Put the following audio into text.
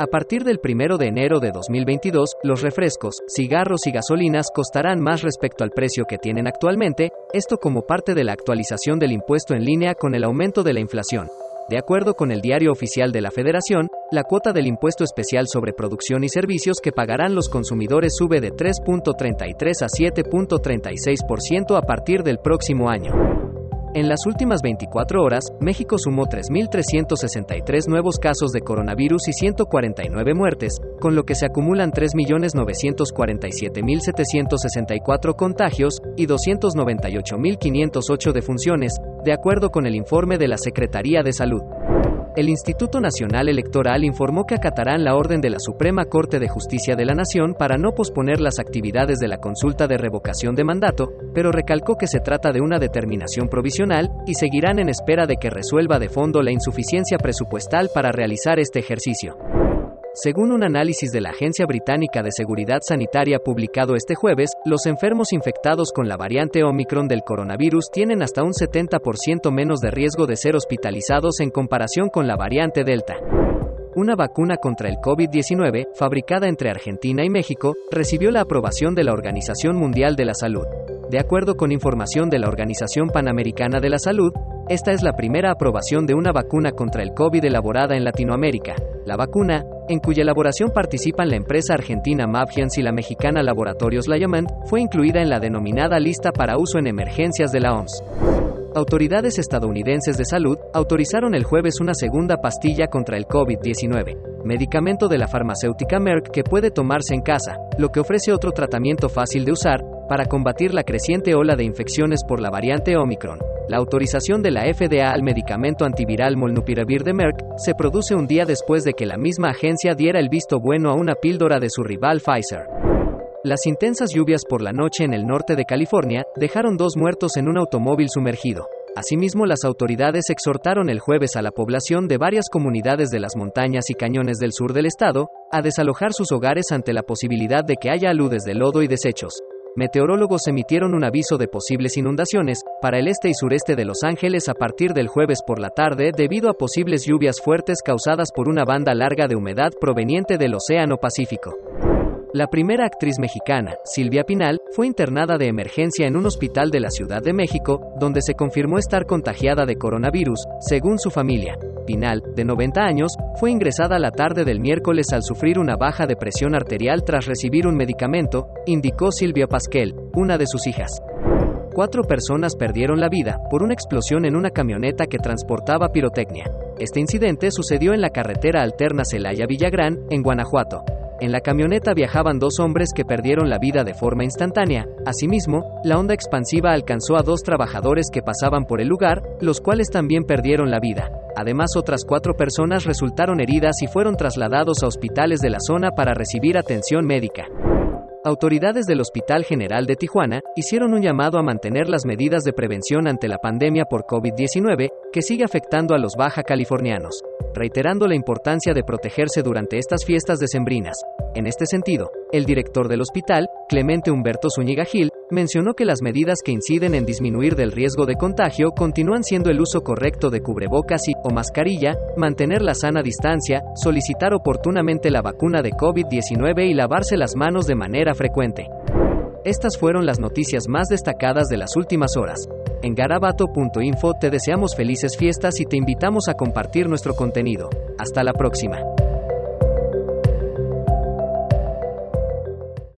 A partir del 1 de enero de 2022, los refrescos, cigarros y gasolinas costarán más respecto al precio que tienen actualmente, esto como parte de la actualización del impuesto en línea con el aumento de la inflación. De acuerdo con el Diario Oficial de la Federación, la cuota del impuesto especial sobre producción y servicios que pagarán los consumidores sube de 3.33 a 7.36% a partir del próximo año. En las últimas 24 horas, México sumó 3.363 nuevos casos de coronavirus y 149 muertes, con lo que se acumulan 3.947.764 contagios y 298.508 defunciones, de acuerdo con el informe de la Secretaría de Salud. El Instituto Nacional Electoral informó que acatarán la orden de la Suprema Corte de Justicia de la Nación para no posponer las actividades de la consulta de revocación de mandato, pero recalcó que se trata de una determinación provisional y seguirán en espera de que resuelva de fondo la insuficiencia presupuestal para realizar este ejercicio. Según un análisis de la Agencia Británica de Seguridad Sanitaria publicado este jueves, los enfermos infectados con la variante Omicron del coronavirus tienen hasta un 70% menos de riesgo de ser hospitalizados en comparación con la variante Delta. Una vacuna contra el COVID-19, fabricada entre Argentina y México, recibió la aprobación de la Organización Mundial de la Salud. De acuerdo con información de la Organización Panamericana de la Salud, esta es la primera aprobación de una vacuna contra el COVID elaborada en Latinoamérica. La vacuna, en cuya elaboración participan la empresa argentina Mabgians y la mexicana Laboratorios Lyamant, fue incluida en la denominada lista para uso en emergencias de la OMS. Autoridades estadounidenses de salud autorizaron el jueves una segunda pastilla contra el COVID-19, medicamento de la farmacéutica Merck que puede tomarse en casa, lo que ofrece otro tratamiento fácil de usar para combatir la creciente ola de infecciones por la variante Omicron. La autorización de la FDA al medicamento antiviral Molnupiravir de Merck se produce un día después de que la misma agencia diera el visto bueno a una píldora de su rival Pfizer. Las intensas lluvias por la noche en el norte de California dejaron dos muertos en un automóvil sumergido. Asimismo, las autoridades exhortaron el jueves a la población de varias comunidades de las montañas y cañones del sur del estado a desalojar sus hogares ante la posibilidad de que haya aludes de lodo y desechos meteorólogos emitieron un aviso de posibles inundaciones para el este y sureste de Los Ángeles a partir del jueves por la tarde debido a posibles lluvias fuertes causadas por una banda larga de humedad proveniente del Océano Pacífico. La primera actriz mexicana, Silvia Pinal, fue internada de emergencia en un hospital de la Ciudad de México, donde se confirmó estar contagiada de coronavirus, según su familia. Pinal, de 90 años, fue ingresada la tarde del miércoles al sufrir una baja de presión arterial tras recibir un medicamento, indicó Silvia Pasquel, una de sus hijas. Cuatro personas perdieron la vida por una explosión en una camioneta que transportaba pirotecnia. Este incidente sucedió en la carretera alterna Celaya-Villagrán, en Guanajuato. En la camioneta viajaban dos hombres que perdieron la vida de forma instantánea. Asimismo, la onda expansiva alcanzó a dos trabajadores que pasaban por el lugar, los cuales también perdieron la vida. Además, otras cuatro personas resultaron heridas y fueron trasladados a hospitales de la zona para recibir atención médica. Autoridades del Hospital General de Tijuana hicieron un llamado a mantener las medidas de prevención ante la pandemia por COVID-19, que sigue afectando a los baja californianos, reiterando la importancia de protegerse durante estas fiestas decembrinas. En este sentido, el director del hospital, Clemente Humberto Zúñiga Gil, mencionó que las medidas que inciden en disminuir del riesgo de contagio continúan siendo el uso correcto de cubrebocas y o mascarilla, mantener la sana distancia, solicitar oportunamente la vacuna de COVID-19 y lavarse las manos de manera frecuente. Estas fueron las noticias más destacadas de las últimas horas. En garabato.info te deseamos felices fiestas y te invitamos a compartir nuestro contenido. Hasta la próxima.